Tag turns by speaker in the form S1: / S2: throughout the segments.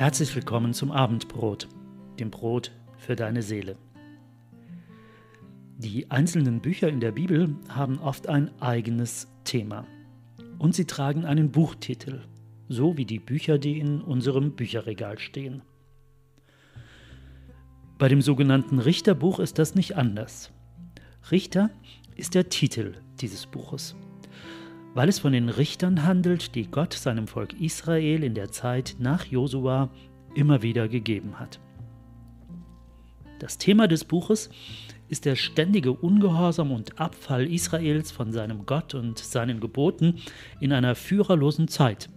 S1: Herzlich willkommen zum Abendbrot, dem Brot für deine Seele. Die einzelnen Bücher in der Bibel haben oft ein eigenes Thema und sie tragen einen Buchtitel, so wie die Bücher, die in unserem Bücherregal stehen. Bei dem sogenannten Richterbuch ist das nicht anders. Richter ist der Titel dieses Buches, weil es von den Richtern handelt, die Gott seinem Volk Israel in der Zeit nach Josua immer wieder gegeben hat. Das Thema des Buches ist der ständige Ungehorsam und Abfall Israels von seinem Gott und seinen Geboten in einer führerlosen Zeit,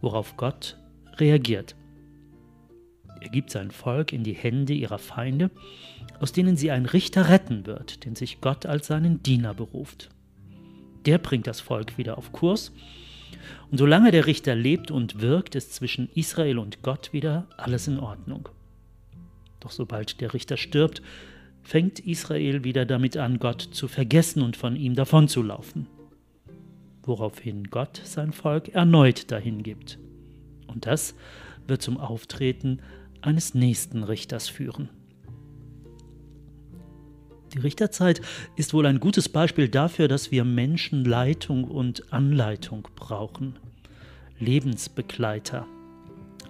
S1: worauf Gott reagiert. Er gibt sein Volk in die Hände ihrer Feinde, aus denen sie einen Richter retten wird, den sich Gott als seinen Diener beruft. Der bringt das Volk wieder auf Kurs, und solange der Richter lebt und wirkt, ist zwischen Israel und Gott wieder alles in Ordnung. Doch sobald der Richter stirbt, fängt Israel wieder damit an, Gott zu vergessen und von ihm davonzulaufen. Woraufhin Gott sein Volk erneut dahin gibt. Und das wird zum Auftreten eines nächsten Richters führen. Die Richterzeit ist wohl ein gutes Beispiel dafür, dass wir Menschen Leitung und Anleitung brauchen. Lebensbegleiter.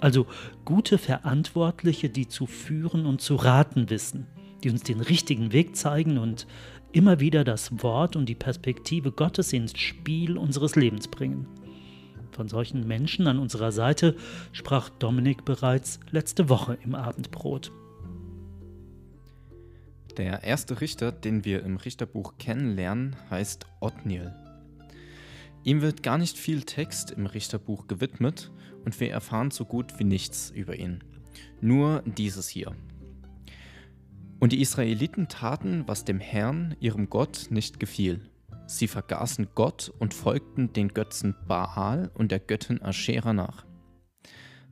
S1: Also gute Verantwortliche, die zu führen und zu raten wissen die uns den richtigen Weg zeigen und immer wieder das Wort und die Perspektive Gottes ins Spiel unseres Lebens bringen. Von solchen Menschen an unserer Seite sprach Dominik bereits letzte Woche im Abendbrot.
S2: Der erste Richter, den wir im Richterbuch kennenlernen, heißt Othniel. Ihm wird gar nicht viel Text im Richterbuch gewidmet und wir erfahren so gut wie nichts über ihn. Nur dieses hier. Und die Israeliten taten, was dem Herrn, ihrem Gott, nicht gefiel. Sie vergaßen Gott und folgten den Götzen Baal und der Göttin Aschera nach.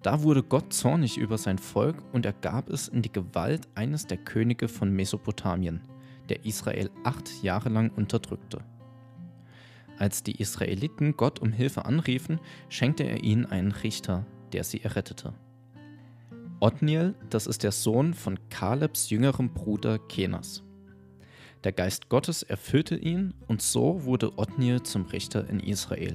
S2: Da wurde Gott zornig über sein Volk und er gab es in die Gewalt eines der Könige von Mesopotamien, der Israel acht Jahre lang unterdrückte. Als die Israeliten Gott um Hilfe anriefen, schenkte er ihnen einen Richter, der sie errettete. Othniel, das ist der Sohn von Kalebs jüngerem Bruder Kenas. Der Geist Gottes erfüllte ihn und so wurde Othniel zum Richter in Israel.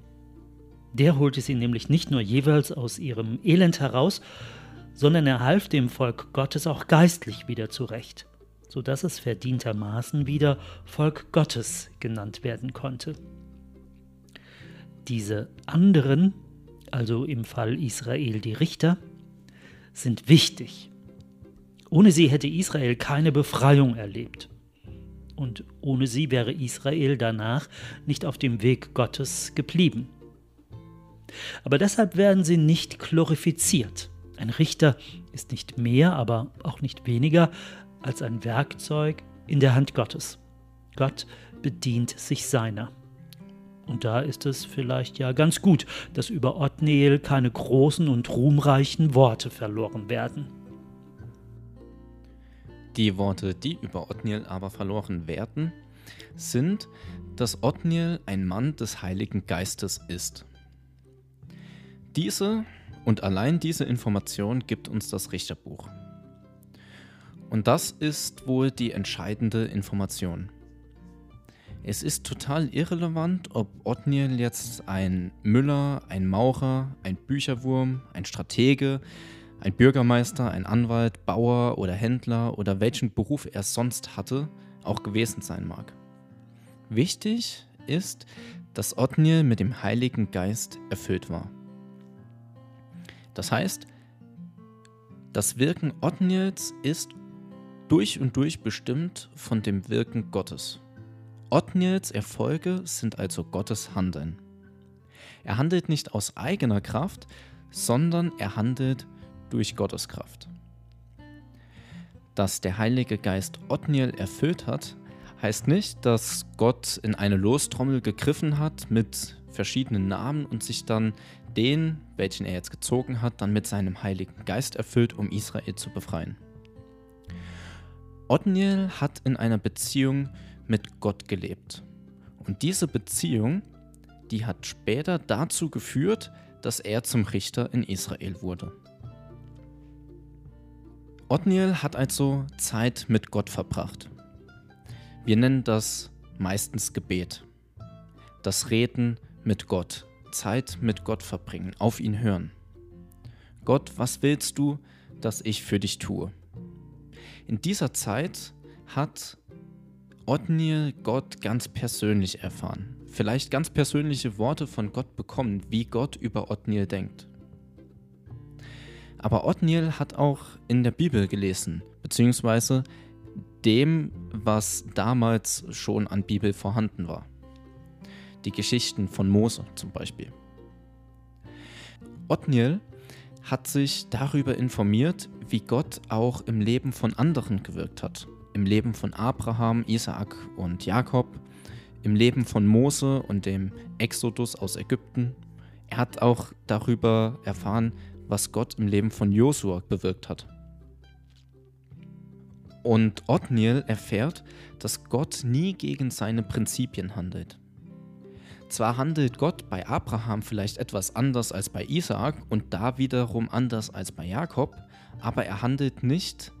S1: Der holte sie nämlich nicht nur jeweils aus ihrem Elend heraus, sondern er half dem Volk Gottes auch geistlich wieder zurecht, so dass es verdientermaßen wieder Volk Gottes genannt werden konnte. Diese anderen, also im Fall Israel die Richter, sind wichtig. Ohne sie hätte Israel keine Befreiung erlebt. Und ohne sie wäre Israel danach nicht auf dem Weg Gottes geblieben. Aber deshalb werden sie nicht glorifiziert. Ein Richter ist nicht mehr, aber auch nicht weniger als ein Werkzeug in der Hand Gottes. Gott bedient sich seiner. Und da ist es vielleicht ja ganz gut, dass über Othniel keine großen und ruhmreichen Worte verloren werden.
S2: Die Worte, die über Othniel aber verloren werden, sind, dass Othniel ein Mann des Heiligen Geistes ist. Diese und allein diese Information gibt uns das Richterbuch. Und das ist wohl die entscheidende Information. Es ist total irrelevant, ob Othniel jetzt ein Müller, ein Maurer, ein Bücherwurm, ein Stratege, ein Bürgermeister, ein Anwalt, Bauer oder Händler oder welchen Beruf er sonst hatte, auch gewesen sein mag. Wichtig ist, dass Othniel mit dem Heiligen Geist erfüllt war. Das heißt, das Wirken Othniels ist durch und durch bestimmt von dem Wirken Gottes. Othniels Erfolge sind also Gottes Handeln. Er handelt nicht aus eigener Kraft, sondern er handelt durch Gottes Kraft. Dass der Heilige Geist Othniel erfüllt hat, heißt nicht, dass Gott in eine Lostrommel gegriffen hat mit verschiedenen Namen und sich dann den, welchen er jetzt gezogen hat, dann mit seinem Heiligen Geist erfüllt, um Israel zu befreien. Othniel hat in einer Beziehung mit Gott gelebt. Und diese Beziehung, die hat später dazu geführt, dass er zum Richter in Israel wurde. Othniel hat also Zeit mit Gott verbracht. Wir nennen das meistens Gebet. Das Reden mit Gott, Zeit mit Gott verbringen, auf ihn hören. Gott, was willst du, dass ich für dich tue? In dieser Zeit hat Othniel Gott ganz persönlich erfahren. Vielleicht ganz persönliche Worte von Gott bekommen, wie Gott über Othniel denkt. Aber Othniel hat auch in der Bibel gelesen, beziehungsweise dem, was damals schon an Bibel vorhanden war. Die Geschichten von Mose zum Beispiel. Othniel hat sich darüber informiert, wie Gott auch im Leben von anderen gewirkt hat. Im Leben von Abraham, Isaak und Jakob, im Leben von Mose und dem Exodus aus Ägypten. Er hat auch darüber erfahren, was Gott im Leben von Josua bewirkt hat. Und Othniel erfährt, dass Gott nie gegen seine Prinzipien handelt. Zwar handelt Gott bei Abraham vielleicht etwas anders als bei Isaak und da wiederum anders als bei Jakob, aber er handelt nicht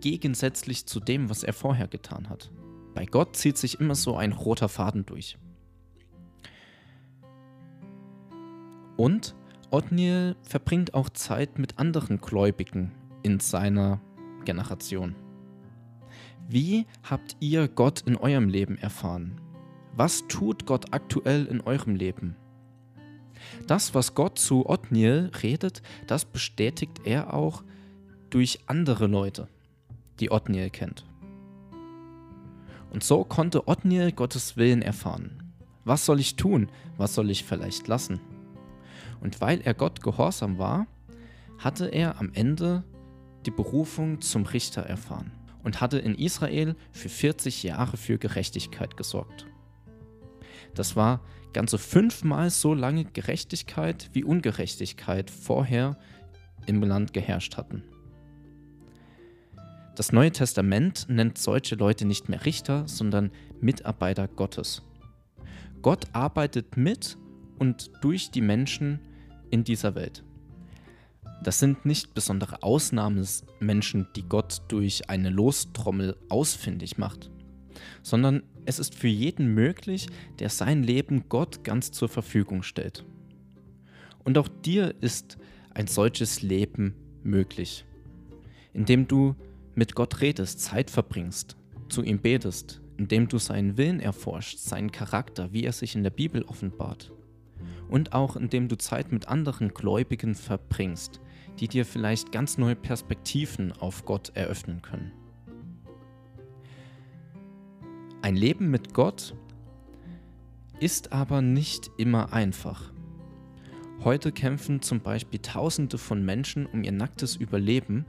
S2: gegensätzlich zu dem, was er vorher getan hat. Bei Gott zieht sich immer so ein roter Faden durch. Und Othniel verbringt auch Zeit mit anderen Gläubigen in seiner Generation. Wie habt ihr Gott in eurem Leben erfahren? Was tut Gott aktuell in eurem Leben? Das, was Gott zu Othniel redet, das bestätigt er auch durch andere Leute, die Othniel kennt. Und so konnte Othniel Gottes Willen erfahren. Was soll ich tun? Was soll ich vielleicht lassen? Und weil er Gott gehorsam war, hatte er am Ende die Berufung zum Richter erfahren und hatte in Israel für 40 Jahre für Gerechtigkeit gesorgt. Das war ganze fünfmal so lange Gerechtigkeit wie Ungerechtigkeit vorher im Land geherrscht hatten. Das Neue Testament nennt solche Leute nicht mehr Richter, sondern Mitarbeiter Gottes. Gott arbeitet mit und durch die Menschen in dieser Welt. Das sind nicht besondere Ausnahmemenschen, die Gott durch eine Lostrommel ausfindig macht, sondern es ist für jeden möglich, der sein Leben Gott ganz zur Verfügung stellt. Und auch dir ist ein solches Leben möglich, indem du mit Gott redest, Zeit verbringst, zu ihm betest, indem du seinen Willen erforscht, seinen Charakter, wie er sich in der Bibel offenbart. Und auch indem du Zeit mit anderen Gläubigen verbringst, die dir vielleicht ganz neue Perspektiven auf Gott eröffnen können. Ein Leben mit Gott ist aber nicht immer einfach. Heute kämpfen zum Beispiel Tausende von Menschen um ihr nacktes Überleben,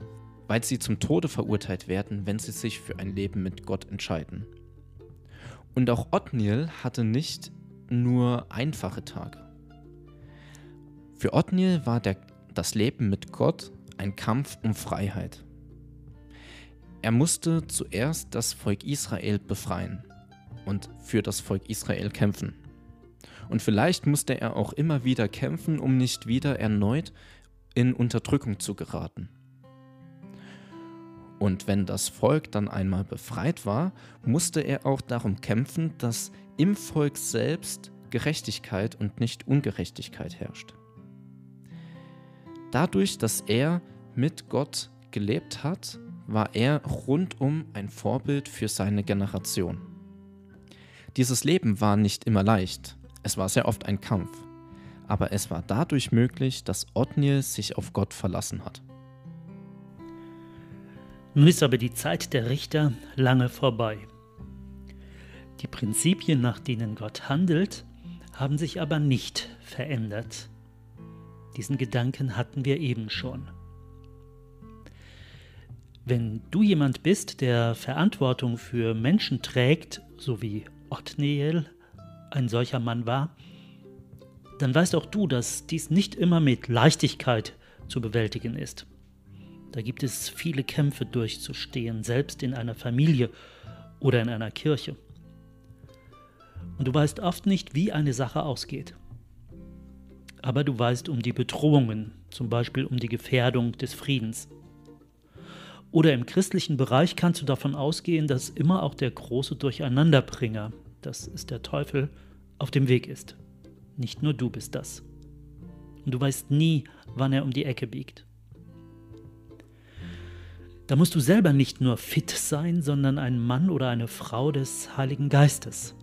S2: weil sie zum Tode verurteilt werden, wenn sie sich für ein Leben mit Gott entscheiden. Und auch Othniel hatte nicht nur einfache Tage. Für Othniel war der das Leben mit Gott ein Kampf um Freiheit. Er musste zuerst das Volk Israel befreien und für das Volk Israel kämpfen. Und vielleicht musste er auch immer wieder kämpfen, um nicht wieder erneut in Unterdrückung zu geraten. Und wenn das Volk dann einmal befreit war, musste er auch darum kämpfen, dass im Volk selbst Gerechtigkeit und nicht Ungerechtigkeit herrscht. Dadurch, dass er mit Gott gelebt hat, war er rundum ein Vorbild für seine Generation. Dieses Leben war nicht immer leicht, es war sehr oft ein Kampf, aber es war dadurch möglich, dass Othniel sich auf Gott verlassen hat.
S1: Nun ist aber die Zeit der Richter lange vorbei. Die Prinzipien, nach denen Gott handelt, haben sich aber nicht verändert. Diesen Gedanken hatten wir eben schon. Wenn du jemand bist, der Verantwortung für Menschen trägt, so wie Othniel ein solcher Mann war, dann weißt auch du, dass dies nicht immer mit Leichtigkeit zu bewältigen ist. Da gibt es viele Kämpfe durchzustehen, selbst in einer Familie oder in einer Kirche. Und du weißt oft nicht, wie eine Sache ausgeht. Aber du weißt um die Bedrohungen, zum Beispiel um die Gefährdung des Friedens. Oder im christlichen Bereich kannst du davon ausgehen, dass immer auch der große Durcheinanderbringer, das ist der Teufel, auf dem Weg ist. Nicht nur du bist das. Und du weißt nie, wann er um die Ecke biegt. Da musst du selber nicht nur fit sein, sondern ein Mann oder eine Frau des Heiligen Geistes.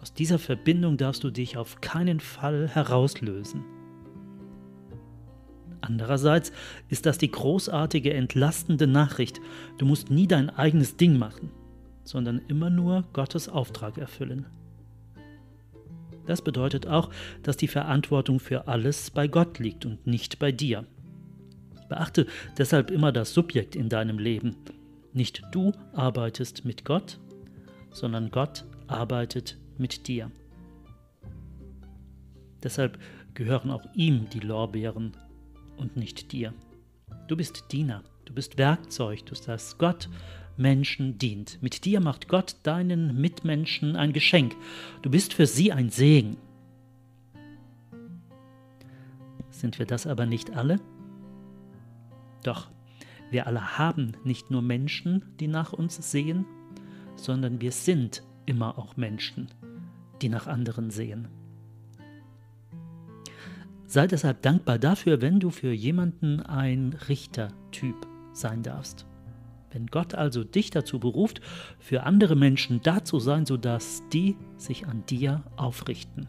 S1: Aus dieser Verbindung darfst du dich auf keinen Fall herauslösen. Andererseits ist das die großartige, entlastende Nachricht. Du musst nie dein eigenes Ding machen, sondern immer nur Gottes Auftrag erfüllen. Das bedeutet auch, dass die Verantwortung für alles bei Gott liegt und nicht bei dir. Beachte deshalb immer das Subjekt in deinem Leben. Nicht du arbeitest mit Gott, sondern Gott arbeitet mit dir. Deshalb gehören auch ihm die Lorbeeren und nicht dir. Du bist Diener, du bist Werkzeug, du das Gott Menschen dient. Mit dir macht Gott deinen Mitmenschen ein Geschenk. Du bist für sie ein Segen. Sind wir das aber nicht alle? Doch, wir alle haben nicht nur Menschen, die nach uns sehen, sondern wir sind immer auch Menschen, die nach anderen sehen. Sei deshalb dankbar dafür, wenn du für jemanden ein Richtertyp sein darfst. Wenn Gott also dich dazu beruft, für andere Menschen da zu sein, sodass die sich an dir aufrichten.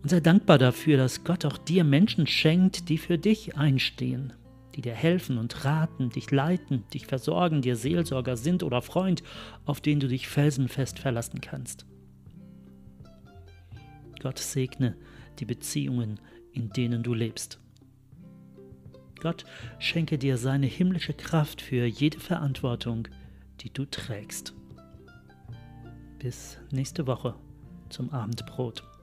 S1: Und sei dankbar dafür, dass Gott auch dir Menschen schenkt, die für dich einstehen, die dir helfen und raten, dich leiten, dich versorgen, dir Seelsorger sind oder Freund, auf den du dich felsenfest verlassen kannst. Gott segne die Beziehungen, in denen du lebst. Gott schenke dir seine himmlische Kraft für jede Verantwortung, die du trägst. Bis nächste Woche zum Abendbrot.